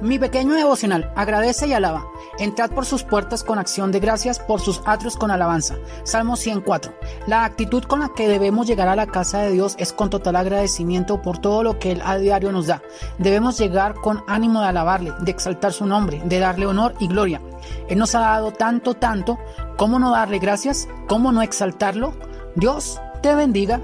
Mi pequeño devocional agradece y alaba. Entrad por sus puertas con acción de gracias, por sus atrios con alabanza. Salmo 104. La actitud con la que debemos llegar a la casa de Dios es con total agradecimiento por todo lo que Él a diario nos da. Debemos llegar con ánimo de alabarle, de exaltar su nombre, de darle honor y gloria. Él nos ha dado tanto, tanto. ¿Cómo no darle gracias? ¿Cómo no exaltarlo? Dios te bendiga.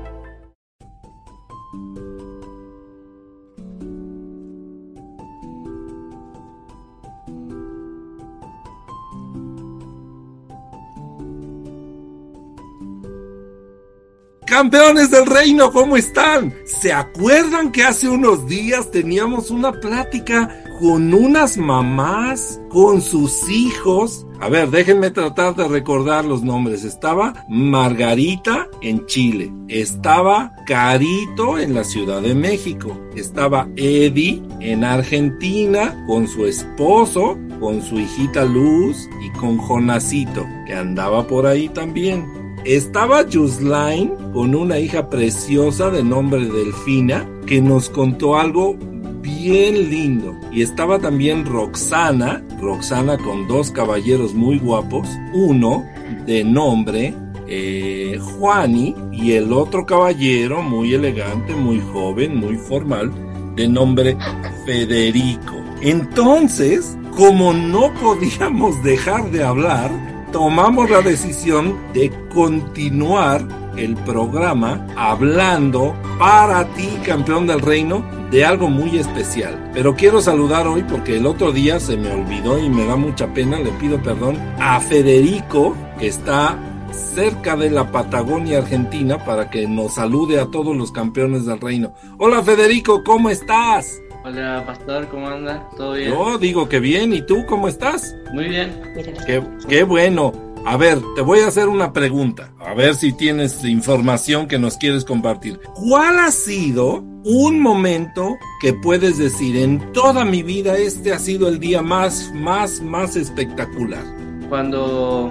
Campeones del reino, ¿cómo están? ¿Se acuerdan que hace unos días teníamos una plática con unas mamás, con sus hijos? A ver, déjenme tratar de recordar los nombres. Estaba Margarita en Chile, estaba Carito en la Ciudad de México, estaba Eddie en Argentina con su esposo, con su hijita Luz y con Jonasito, que andaba por ahí también. Estaba Yuslain con una hija preciosa de nombre Delfina que nos contó algo bien lindo. Y estaba también Roxana, Roxana con dos caballeros muy guapos, uno de nombre eh, Juani y el otro caballero muy elegante, muy joven, muy formal, de nombre Federico. Entonces, como no podíamos dejar de hablar, tomamos la decisión de continuar el programa hablando para ti, campeón del reino, de algo muy especial. Pero quiero saludar hoy porque el otro día se me olvidó y me da mucha pena, le pido perdón a Federico, que está cerca de la Patagonia Argentina, para que nos salude a todos los campeones del reino. Hola Federico, ¿cómo estás? Hola, Pastor, ¿cómo andas? ¿Todo bien? Yo digo que bien, ¿y tú cómo estás? Muy bien. Qué, qué bueno. A ver, te voy a hacer una pregunta, a ver si tienes información que nos quieres compartir. ¿Cuál ha sido un momento que puedes decir en toda mi vida este ha sido el día más, más, más espectacular? Cuando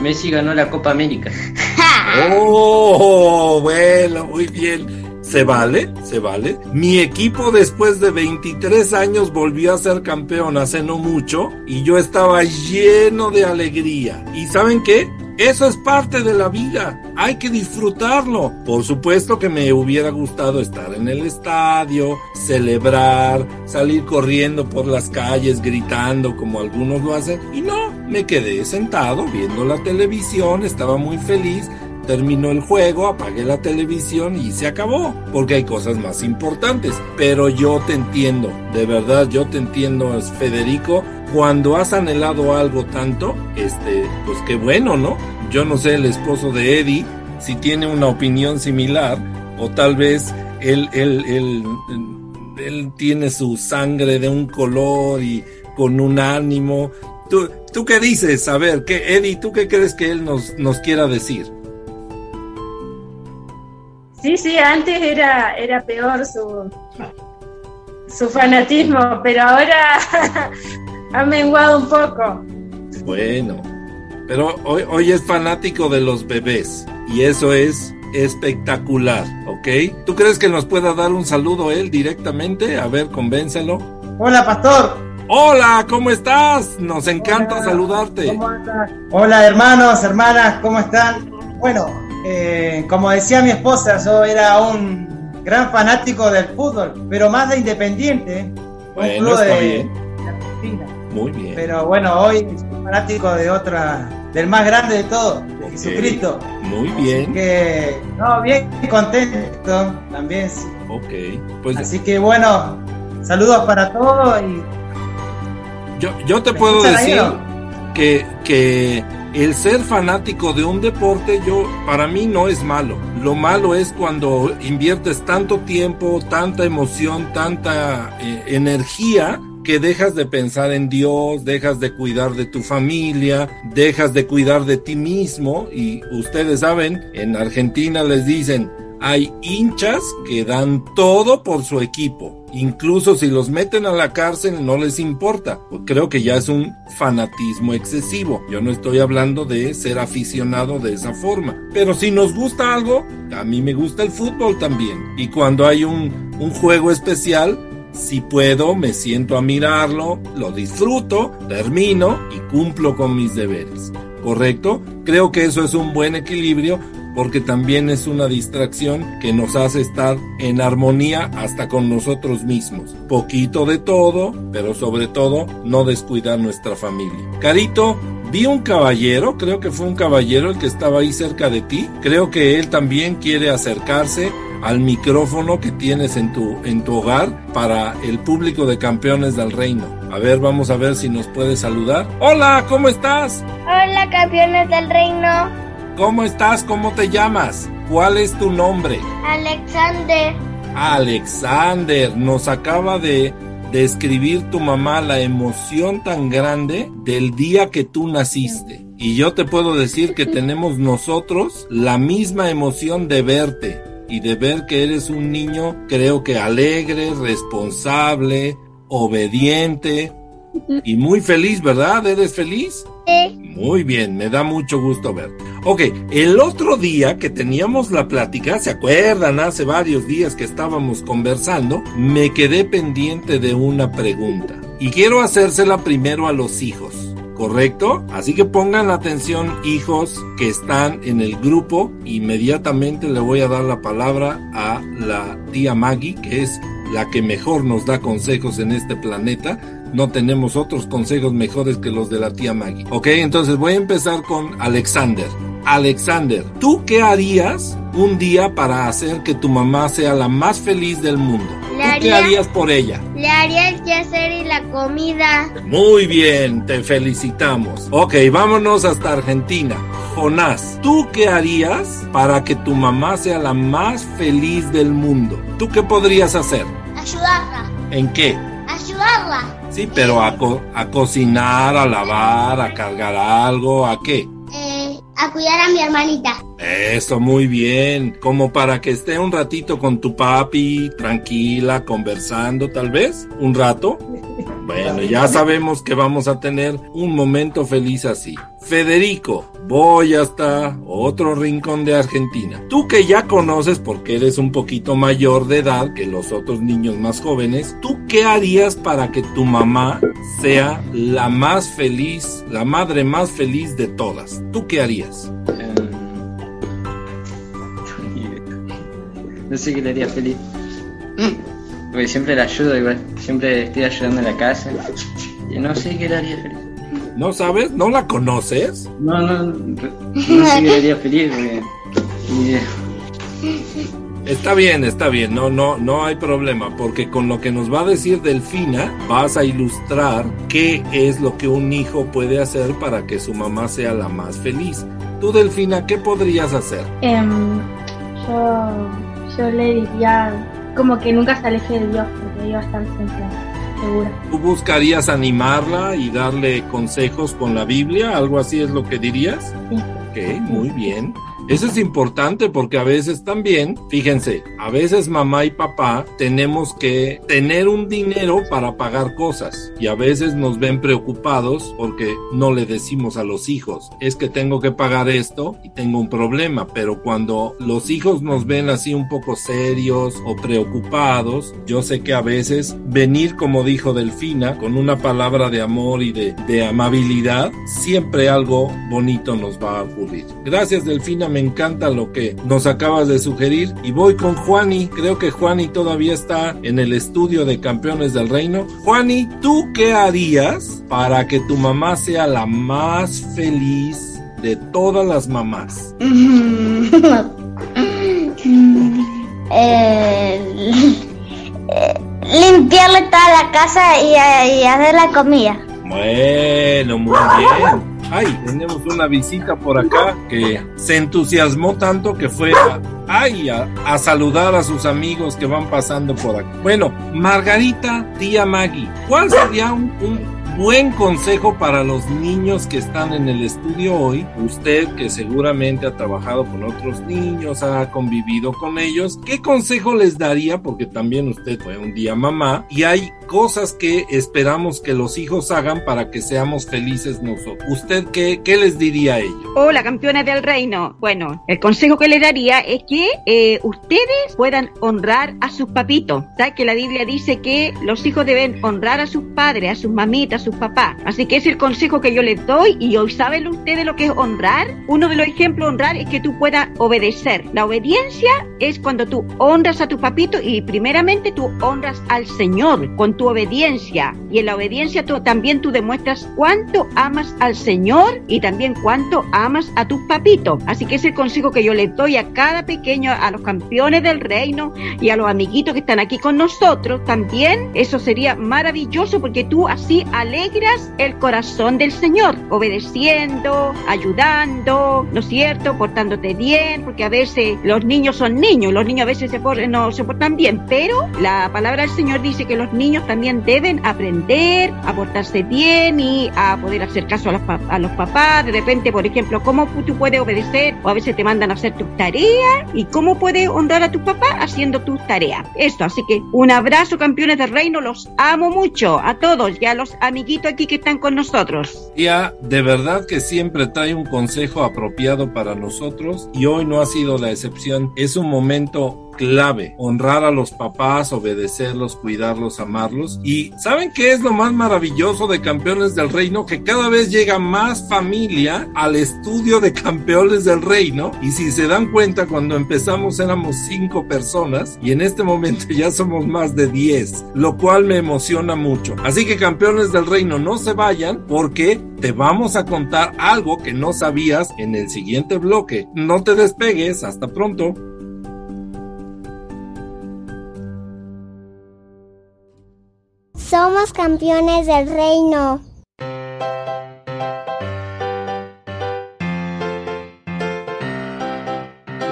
Messi ganó la Copa América. Oh, bueno, muy bien. ¿Se vale? ¿Se vale? Mi equipo después de 23 años volvió a ser campeón hace no mucho y yo estaba lleno de alegría. ¿Y saben qué? Eso es parte de la vida. Hay que disfrutarlo. Por supuesto que me hubiera gustado estar en el estadio, celebrar, salir corriendo por las calles gritando como algunos lo hacen. Y no, me quedé sentado viendo la televisión, estaba muy feliz terminó el juego, apagué la televisión y se acabó, porque hay cosas más importantes. Pero yo te entiendo, de verdad, yo te entiendo, Federico, cuando has anhelado algo tanto, este, pues qué bueno, ¿no? Yo no sé el esposo de Eddie si tiene una opinión similar, o tal vez él, él, él, tiene su sangre de un color y con un ánimo. ¿Tú, ¿Tú qué dices? A ver, ¿qué, Eddie, ¿tú qué crees que él nos, nos quiera decir? Sí, sí, antes era, era peor su, su fanatismo, pero ahora ha menguado un poco. Bueno, pero hoy, hoy es fanático de los bebés y eso es espectacular, ¿ok? ¿Tú crees que nos pueda dar un saludo él directamente? A ver, convéncelo. Hola, pastor. Hola, ¿cómo estás? Nos encanta Hola, saludarte. ¿Cómo estás? Hola, hermanos, hermanas, ¿cómo están? Bueno, eh, como decía mi esposa, yo era un gran fanático del fútbol, pero más de Independiente. un Bueno, club está de- bien. de Argentina. Muy bien. Pero bueno, hoy soy fanático de otra, del más grande de todos, de Jesucristo. Muy Así bien. que, no, bien contento también. sí. Ok. Pues Así que bueno, saludos para todos y yo, yo te ¿Me puedo ahí decir que, que el ser fanático de un deporte, yo, para mí no es malo. Lo malo es cuando inviertes tanto tiempo, tanta emoción, tanta eh, energía que dejas de pensar en Dios, dejas de cuidar de tu familia, dejas de cuidar de ti mismo y ustedes saben, en Argentina les dicen, hay hinchas que dan todo por su equipo. Incluso si los meten a la cárcel no les importa. Creo que ya es un fanatismo excesivo. Yo no estoy hablando de ser aficionado de esa forma. Pero si nos gusta algo, a mí me gusta el fútbol también. Y cuando hay un, un juego especial, si puedo, me siento a mirarlo, lo disfruto, termino y cumplo con mis deberes. ¿Correcto? Creo que eso es un buen equilibrio porque también es una distracción que nos hace estar en armonía hasta con nosotros mismos. Poquito de todo, pero sobre todo no descuidar nuestra familia. Carito, vi un caballero, creo que fue un caballero el que estaba ahí cerca de ti. Creo que él también quiere acercarse al micrófono que tienes en tu, en tu hogar para el público de campeones del reino. A ver, vamos a ver si nos puede saludar. Hola, ¿cómo estás? Hola campeones del reino, ¿Cómo estás? ¿Cómo te llamas? ¿Cuál es tu nombre? Alexander. Alexander, nos acaba de describir tu mamá la emoción tan grande del día que tú naciste. Y yo te puedo decir que tenemos nosotros la misma emoción de verte y de ver que eres un niño, creo que alegre, responsable, obediente y muy feliz, ¿verdad? ¿Eres feliz? Muy bien, me da mucho gusto ver. Ok, el otro día que teníamos la plática, ¿se acuerdan? Hace varios días que estábamos conversando, me quedé pendiente de una pregunta. Y quiero hacérsela primero a los hijos, ¿correcto? Así que pongan atención, hijos que están en el grupo. Inmediatamente le voy a dar la palabra a la tía Maggie, que es la que mejor nos da consejos en este planeta. No tenemos otros consejos mejores que los de la tía Maggie. Ok, entonces voy a empezar con Alexander. Alexander, ¿tú qué harías un día para hacer que tu mamá sea la más feliz del mundo? ¿Tú qué haría- harías por ella? Le haría el quehacer y la comida. Muy bien, te felicitamos. Ok, vámonos hasta Argentina. Jonás, ¿tú qué harías para que tu mamá sea la más feliz del mundo? ¿Tú qué podrías hacer? Ayudarla. ¿En qué? Ayudarla. Sí, pero a, co- a cocinar, a lavar, a cargar algo, ¿a qué? Eh, a cuidar a mi hermanita. Eso, muy bien. Como para que esté un ratito con tu papi, tranquila, conversando, tal vez. Un rato. Bueno, ya sabemos que vamos a tener un momento feliz así. Federico, voy hasta otro rincón de Argentina. Tú que ya conoces porque eres un poquito mayor de edad que los otros niños más jóvenes, ¿tú qué harías para que tu mamá sea la más feliz, la madre más feliz de todas? ¿Tú qué harías? No sé qué le haría feliz. Porque siempre la ayudo igual. Siempre estoy ayudando en la casa. Y no sé qué le haría feliz. ¿No sabes? ¿No la conoces? No, no, no sé qué le haría feliz porque. Está bien, está bien, no, no, no hay problema, porque con lo que nos va a decir Delfina, vas a ilustrar qué es lo que un hijo puede hacer para que su mamá sea la más feliz. Tú, Delfina, ¿qué podrías hacer? Em, yo, yo le diría como que nunca se aleje de Dios, porque Dios estar siempre segura. ¿Tú buscarías animarla y darle consejos con la Biblia? ¿Algo así es lo que dirías? Sí. Ok, muy bien. Eso es importante porque a veces también, fíjense, a veces mamá y papá tenemos que tener un dinero para pagar cosas y a veces nos ven preocupados porque no le decimos a los hijos, es que tengo que pagar esto y tengo un problema, pero cuando los hijos nos ven así un poco serios o preocupados, yo sé que a veces venir, como dijo Delfina, con una palabra de amor y de, de amabilidad, siempre algo bonito nos va a ocurrir. Gracias Delfina, me encanta lo que nos acabas de sugerir y voy con Juani, creo que Juani todavía está en el estudio de Campeones del Reino. Juani, ¿tú qué harías para que tu mamá sea la más feliz de todas las mamás? Eh, limpiarle toda la casa y, y hacer la comida. Bueno, muy bien. Ay, tenemos una visita por acá que se entusiasmó tanto que fue a, a saludar a sus amigos que van pasando por acá. Bueno, Margarita, tía Maggie, ¿cuál sería un, un buen consejo para los niños que están en el estudio hoy? Usted que seguramente ha trabajado con otros niños, ha convivido con ellos, ¿qué consejo les daría? Porque también usted fue un día mamá y hay cosas que esperamos que los hijos hagan para que seamos felices nosotros. ¿Usted qué, qué les diría a ellos? Hola, campeones del reino. Bueno, el consejo que les daría es que eh, ustedes puedan honrar a sus papitos. ¿Sabes que la Biblia dice que los hijos deben honrar a sus padres, a sus mamitas, a sus papás? Así que es el consejo que yo les doy y hoy saben ustedes lo que es honrar. Uno de los ejemplos de honrar es que tú puedas obedecer. La obediencia es cuando tú honras a tu papito y primeramente tú honras al Señor con tu obediencia. Y en la obediencia tú, también tú demuestras cuánto amas al Señor y también cuánto amas a tus papitos. Así que es el consejo que yo les doy a cada pequeño, a los campeones del reino y a los amiguitos que están aquí con nosotros también. Eso sería maravilloso porque tú así alegras el corazón del Señor, obedeciendo, ayudando, ¿no es cierto? Portándote bien, porque a veces los niños son niños, los niños a veces se por- no se portan bien, pero la palabra del Señor dice que los niños también deben aprender a portarse bien y a poder hacer caso a los, a los papás. De repente, por ejemplo, cómo tú puedes obedecer o a veces te mandan a hacer tus tareas y cómo puedes honrar a tus papás haciendo tus tareas. Esto, así que un abrazo, campeones del reino, los amo mucho a todos y a los amiguitos aquí que están con nosotros. Tía, de verdad que siempre trae un consejo apropiado para nosotros y hoy no ha sido la excepción. Es un momento clave, honrar a los papás, obedecerlos, cuidarlos, amarlos. Y ¿saben qué es lo más maravilloso de Campeones del Reino? Que cada vez llega más familia al estudio de Campeones del Reino. Y si se dan cuenta, cuando empezamos éramos cinco personas y en este momento ya somos más de 10, lo cual me emociona mucho. Así que Campeones del Reino, no se vayan porque te vamos a contar algo que no sabías en el siguiente bloque. No te despegues, hasta pronto. Somos campeones del reino.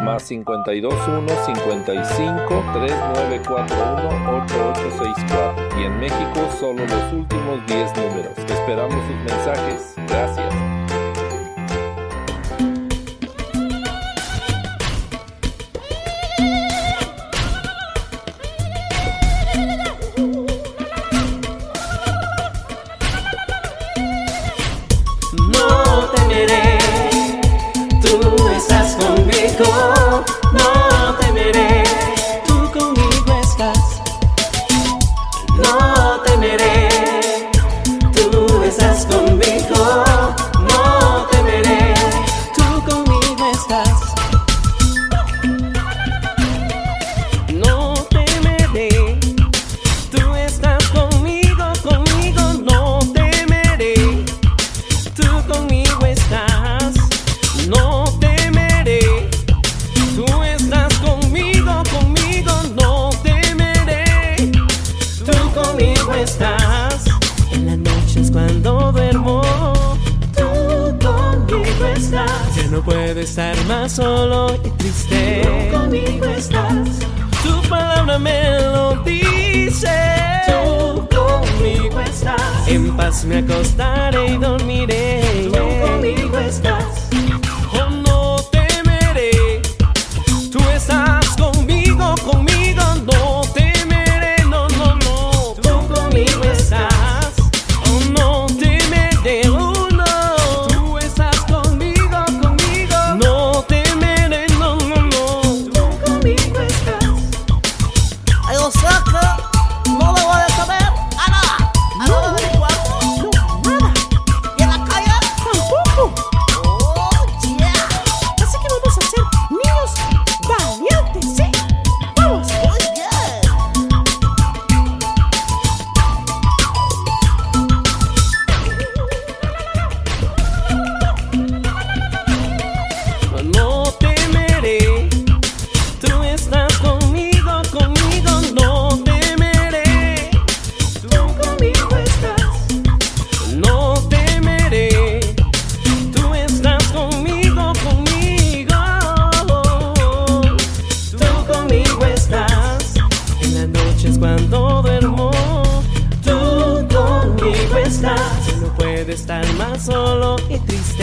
más 521 55 3941 8864 y en México solo los últimos 10 números. Esperamos sus mensajes. Gracias. Solo y triste.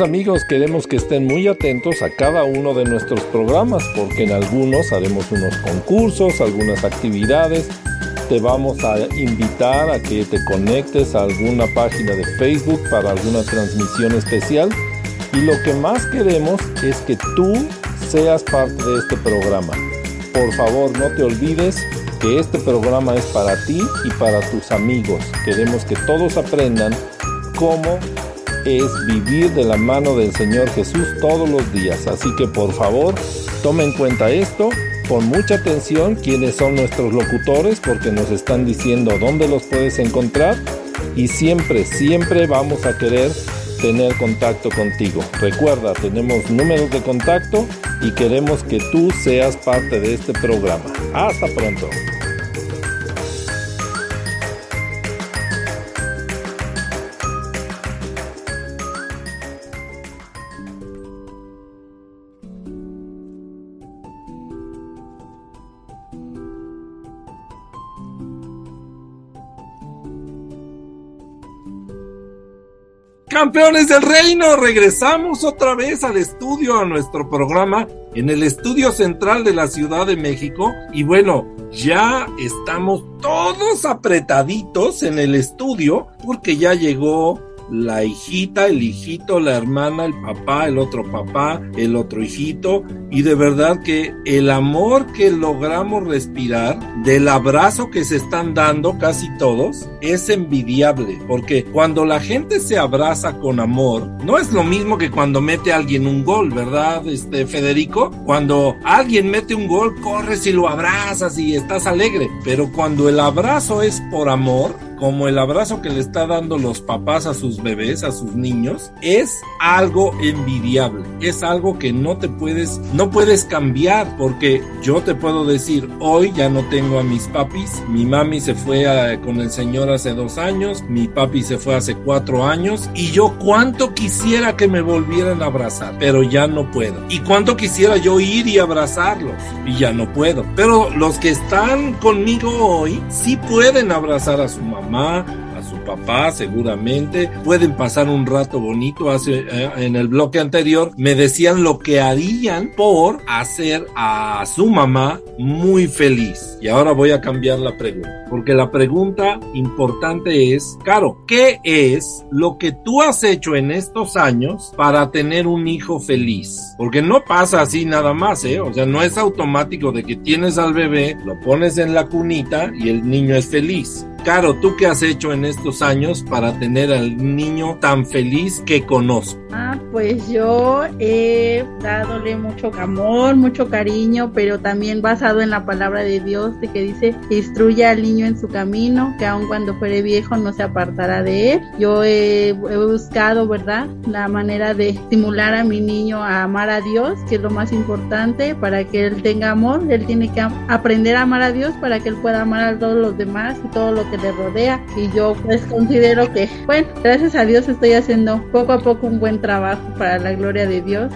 Amigos, queremos que estén muy atentos a cada uno de nuestros programas porque en algunos haremos unos concursos, algunas actividades. Te vamos a invitar a que te conectes a alguna página de Facebook para alguna transmisión especial. Y lo que más queremos es que tú seas parte de este programa. Por favor, no te olvides que este programa es para ti y para tus amigos. Queremos que todos aprendan cómo es vivir de la mano del Señor Jesús todos los días. Así que por favor, toma en cuenta esto, pon mucha atención quiénes son nuestros locutores porque nos están diciendo dónde los puedes encontrar y siempre, siempre vamos a querer tener contacto contigo. Recuerda, tenemos números de contacto y queremos que tú seas parte de este programa. Hasta pronto. Campeones del reino, regresamos otra vez al estudio, a nuestro programa, en el estudio central de la Ciudad de México. Y bueno, ya estamos todos apretaditos en el estudio porque ya llegó la hijita, el hijito, la hermana, el papá, el otro papá, el otro hijito. Y de verdad que el amor que logramos respirar, del abrazo que se están dando casi todos, es envidiable. Porque cuando la gente se abraza con amor, no es lo mismo que cuando mete alguien un gol, ¿verdad, este Federico? Cuando alguien mete un gol, corres y lo abrazas y estás alegre. Pero cuando el abrazo es por amor, como el abrazo que le está dando los papás a sus bebés, a sus niños, es algo envidiable. Es algo que no te puedes, no puedes cambiar porque yo te puedo decir, hoy ya no tengo a mis papis, mi mami se fue con el señor hace dos años, mi papi se fue hace cuatro años y yo cuánto quisiera que me volvieran a abrazar, pero ya no puedo. Y cuánto quisiera yo ir y abrazarlos y ya no puedo. Pero los que están conmigo hoy sí pueden abrazar a su mamá, a su papá seguramente, pueden pasar un rato bonito. Hace, eh, en el bloque anterior me decían lo que harían por hacer a su mamá muy feliz. Y ahora voy a cambiar la pregunta, porque la pregunta importante es, Caro, ¿qué es lo que tú has hecho en estos años para tener un hijo feliz? Porque no pasa así nada más, ¿eh? O sea, no es automático de que tienes al bebé, lo pones en la cunita y el niño es feliz. Caro, ¿tú qué has hecho en estos años para tener al niño tan feliz que conozco? Ah, pues yo he dadole mucho amor, mucho cariño, pero también basado en la palabra de Dios, de que dice, instruye al niño en su camino, que aun cuando fuere viejo no se apartará de él. Yo he, he buscado, ¿verdad?, la manera de estimular a mi niño a amar a Dios, que es lo más importante, para que él tenga amor, él tiene que aprender a amar a Dios para que él pueda amar a todos los demás y todo lo que le rodea. Y yo pues considero que, bueno, gracias a Dios estoy haciendo poco a poco un buen trabajo para la gloria de Dios.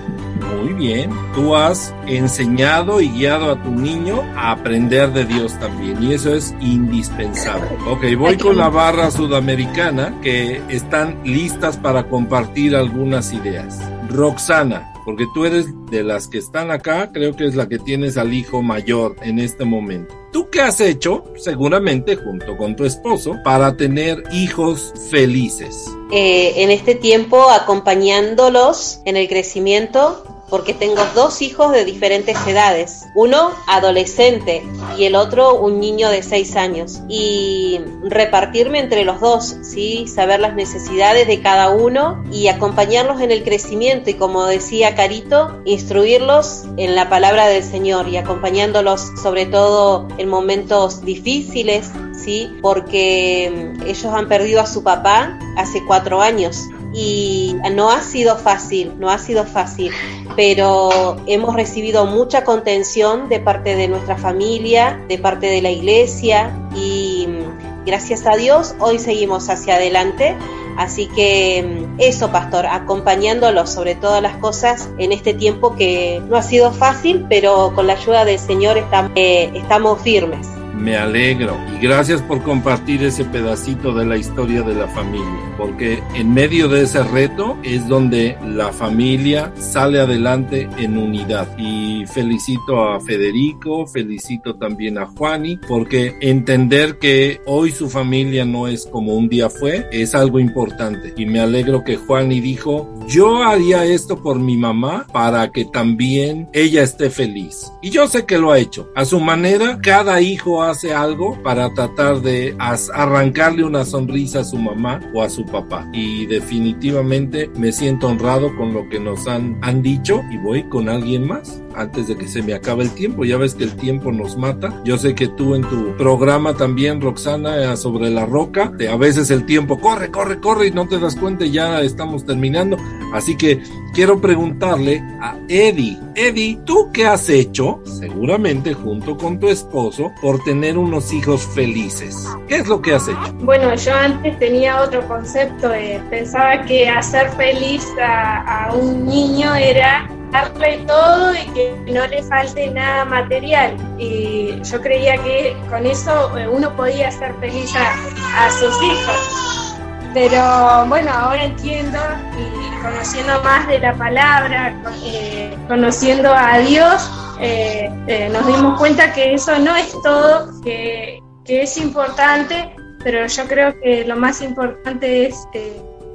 Muy bien, tú has enseñado y guiado a tu niño a aprender de Dios también y eso es indispensable. Ok, voy con la barra sudamericana que están listas para compartir algunas ideas. Roxana, porque tú eres de las que están acá, creo que es la que tienes al hijo mayor en este momento. ¿Tú qué has hecho, seguramente junto con tu esposo, para tener hijos felices? eh, en este tiempo acompañándolos en el crecimiento porque tengo dos hijos de diferentes edades, uno adolescente y el otro un niño de seis años y repartirme entre los dos, sí, saber las necesidades de cada uno y acompañarlos en el crecimiento y como decía Carito, instruirlos en la palabra del Señor y acompañándolos sobre todo en momentos difíciles, sí, porque ellos han perdido a su papá hace cuatro años y no ha sido fácil, no ha sido fácil, pero hemos recibido mucha contención de parte de nuestra familia, de parte de la iglesia y mm, gracias a Dios hoy seguimos hacia adelante. Así que mm, eso, pastor, acompañándolos sobre todas las cosas en este tiempo que no ha sido fácil, pero con la ayuda del Señor estamos, eh, estamos firmes. Me alegro y gracias por compartir ese pedacito de la historia de la familia, porque en medio de ese reto es donde la familia sale adelante en unidad. Y felicito a Federico, felicito también a Juani, porque entender que hoy su familia no es como un día fue es algo importante. Y me alegro que Juani dijo, yo haría esto por mi mamá para que también ella esté feliz. Y yo sé que lo ha hecho. A su manera, cada hijo hace algo para tratar de arrancarle una sonrisa a su mamá o a su papá. Y definitivamente me siento honrado con lo que nos han, han dicho y voy con alguien más antes de que se me acabe el tiempo. Ya ves que el tiempo nos mata. Yo sé que tú en tu programa también, Roxana, eh, sobre la roca, a veces el tiempo corre, corre, corre y no te das cuenta ya estamos terminando. Así que quiero preguntarle a Eddie, Eddie, ¿tú qué has hecho? Seguramente junto con tu esposo por tener unos hijos felices. ¿Qué es lo que has hecho? Bueno, yo antes tenía otro concepto, eh, pensaba que hacer feliz a, a un niño era darle todo y que no le falte nada material. Y yo creía que con eso eh, uno podía hacer feliz a, sus hijos. Pero bueno, ahora entiendo y conociendo más de la palabra, eh, conociendo a Dios, eh, nos dimos cuenta que eso no es todo, que, que es importante, pero yo creo que lo más importante es,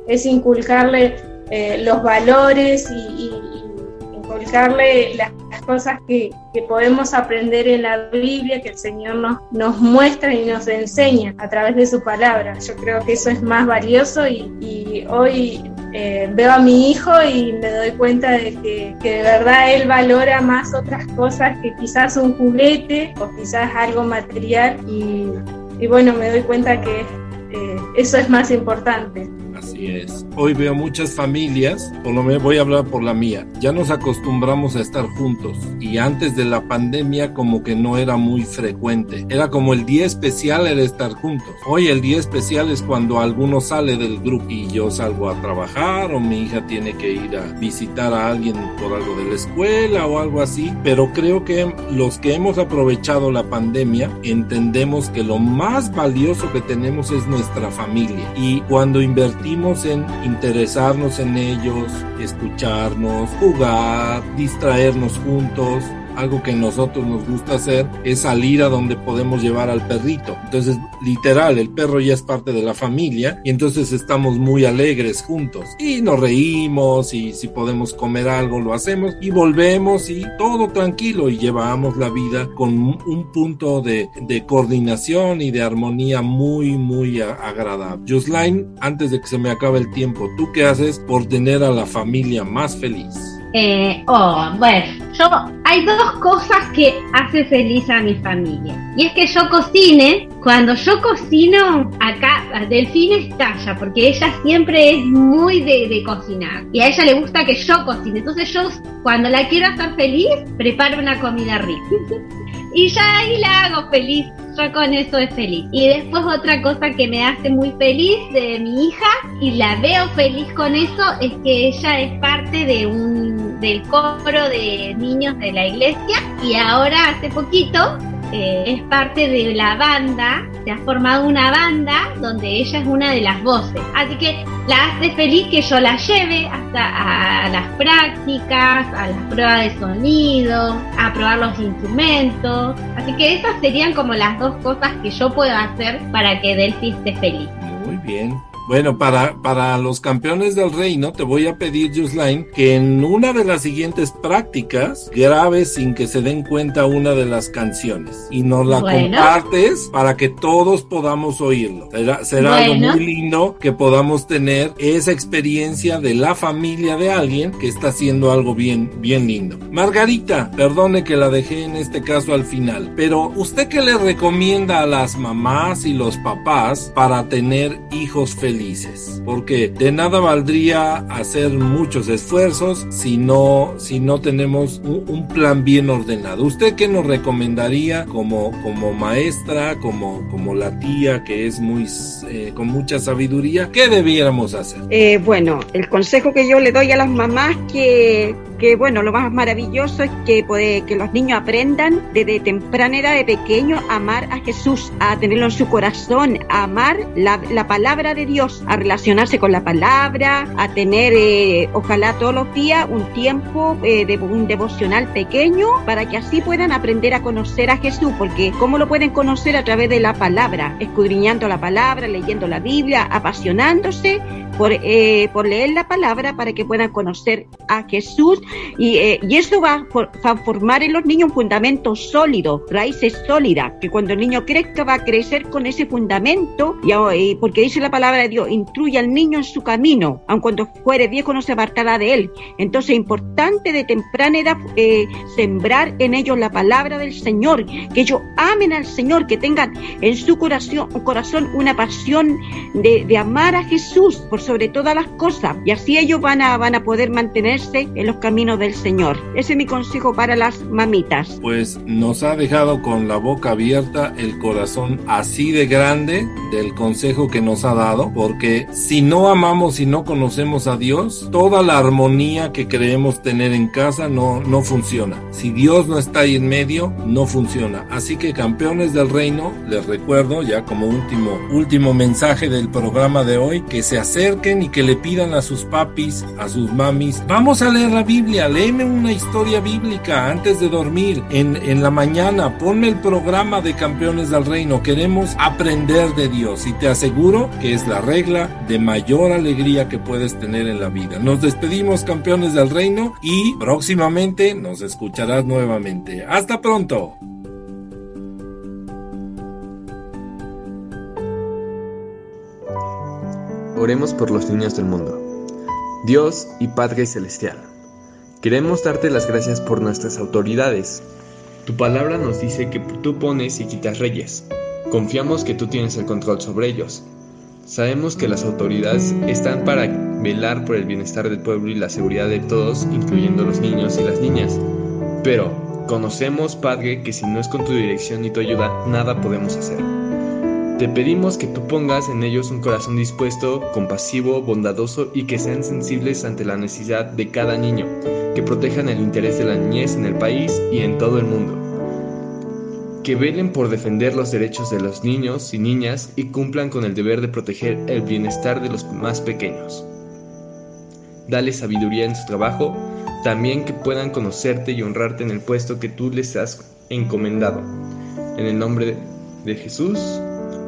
es inculcarle los valores y inculcarle las, cosas que, que podemos aprender en la Biblia, que el Señor nos, nos muestra y nos enseña a través de su palabra. Yo creo que eso es más valioso y, y hoy eh, veo a mi hijo y me doy cuenta de que, que de verdad él valora más otras cosas que quizás un juguete o quizás algo material y, y bueno, me doy cuenta que eh, eso es más importante. Así es. Hoy veo muchas familias, por lo menos voy a hablar por la mía, ya nos acostumbramos a estar juntos y antes de la pandemia como que no era muy frecuente. Era como el día especial era estar juntos. Hoy el día especial es cuando alguno sale del grupo y yo salgo a trabajar o mi hija tiene que ir a visitar a alguien por algo de la escuela o algo así. Pero creo que los que hemos aprovechado la pandemia entendemos que lo más valioso que tenemos es nuestra familia y cuando invertimos en interesarnos en ellos, escucharnos, jugar, distraernos juntos, algo que nosotros nos gusta hacer es salir a donde podemos llevar al perrito. Entonces, literal, el perro ya es parte de la familia y entonces estamos muy alegres juntos y nos reímos y si podemos comer algo lo hacemos y volvemos y todo tranquilo y llevamos la vida con un punto de, de coordinación y de armonía muy, muy agradable. Joslain, antes de que se me acabe el tiempo, ¿tú qué haces por tener a la familia más feliz? Eh, oh, bueno, yo hay dos cosas que hace feliz a mi familia. Y es que yo cocine. Cuando yo cocino, acá Delfín estalla, porque ella siempre es muy de, de, cocinar. Y a ella le gusta que yo cocine. Entonces yo, cuando la quiero hacer feliz, preparo una comida rica. y ya ahí la hago feliz. Yo con eso es feliz. Y después otra cosa que me hace muy feliz de mi hija y la veo feliz con eso es que ella es parte de un del coro de niños de la iglesia y ahora hace poquito eh, es parte de la banda, se ha formado una banda donde ella es una de las voces. Así que la hace feliz que yo la lleve hasta a las prácticas, a las pruebas de sonido, a probar los instrumentos. Así que esas serían como las dos cosas que yo puedo hacer para que Delphi esté feliz. Muy bien. Bueno, para, para los campeones del reino, te voy a pedir, Juslain, que en una de las siguientes prácticas grabes sin que se den cuenta una de las canciones y nos la Bueno. compartes para que todos podamos oírlo. Será, será algo muy lindo que podamos tener esa experiencia de la familia de alguien que está haciendo algo bien, bien lindo. Margarita, perdone que la dejé en este caso al final, pero ¿usted qué le recomienda a las mamás y los papás para tener hijos felices? Porque de nada valdría hacer muchos esfuerzos si no, si no tenemos un, un plan bien ordenado. ¿Usted qué nos recomendaría como, como maestra, como, como la tía que es muy, eh, con mucha sabiduría? ¿Qué debiéramos hacer? Eh, bueno, el consejo que yo le doy a las mamás que, que bueno, lo más maravilloso es que, puede, que los niños aprendan desde temprana edad de pequeño a amar a Jesús, a tenerlo en su corazón, a amar la, la palabra de Dios, a relacionarse con la palabra, a tener, eh, ojalá todos los días, un tiempo eh, de un devocional pequeño para que así puedan aprender a conocer a Jesús, porque ¿cómo lo pueden conocer? A través de la palabra, escudriñando la palabra, leyendo la Biblia, apasionándose por, eh, por leer la palabra para que puedan conocer a Jesús y, eh, y eso va a, formar en los niños un fundamento sólido, raíces sólidas, que cuando el niño crezca va a crecer con ese fundamento a- y porque dice la palabra de Dios, instruye al niño en su camino, aun cuando fuere viejo no se apartará de él. Entonces es importante de temprana edad eh, sembrar en ellos la palabra del Señor, que ellos amen al Señor, que tengan en su corazón, corazón una pasión de, de amar a Jesús por sobre todas las cosas y así ellos van a, van a poder mantenerse en los caminos del Señor. Ese es mi consejo para las mamitas. Pues nos ha dejado con la boca abierta, el corazón así de grande del consejo que nos ha dado, porque si no amamos y no conocemos a Dios, toda la armonía que creemos tener en casa no, no funciona. Si Dios no está ahí en medio, no funciona. Así que campeones del reino, les recuerdo ya como último, último mensaje del programa de hoy, que se acerquen y que le pidan a sus papis, a sus mamis, vamos a leer la Biblia, léeme una historia bíblica antes de dormir, en, en la mañana, ponme el programa de campeones del reino, queremos aprender de Dios y te aseguro que es la regla de mayor alegría que puedes tener en la vida. Nos despedimos campeones del reino y próximamente nos escucharás nuevamente. Hasta pronto. Oremos por los niños del mundo. Dios y Padre Celestial, queremos darte las gracias por nuestras autoridades. Tu palabra nos dice que tú pones y quitas reyes. Confiamos que tú tienes el control sobre ellos. Sabemos que las autoridades están para velar por el bienestar del pueblo y la seguridad de todos, incluyendo los niños y las niñas. Pero conocemos, Padre, que si no es con tu dirección y tu ayuda, nada podemos hacer. Te pedimos que tú pongas en ellos un corazón dispuesto, compasivo, bondadoso y que sean sensibles ante la necesidad de cada niño, que protejan el interés de la niñez en el país y en todo el mundo. Que velen por defender los derechos de los niños y niñas y cumplan con el deber de proteger el bienestar de los más pequeños. Dale sabiduría en su trabajo, también que puedan conocerte y honrarte en el puesto que tú les has encomendado. En el nombre de Jesús.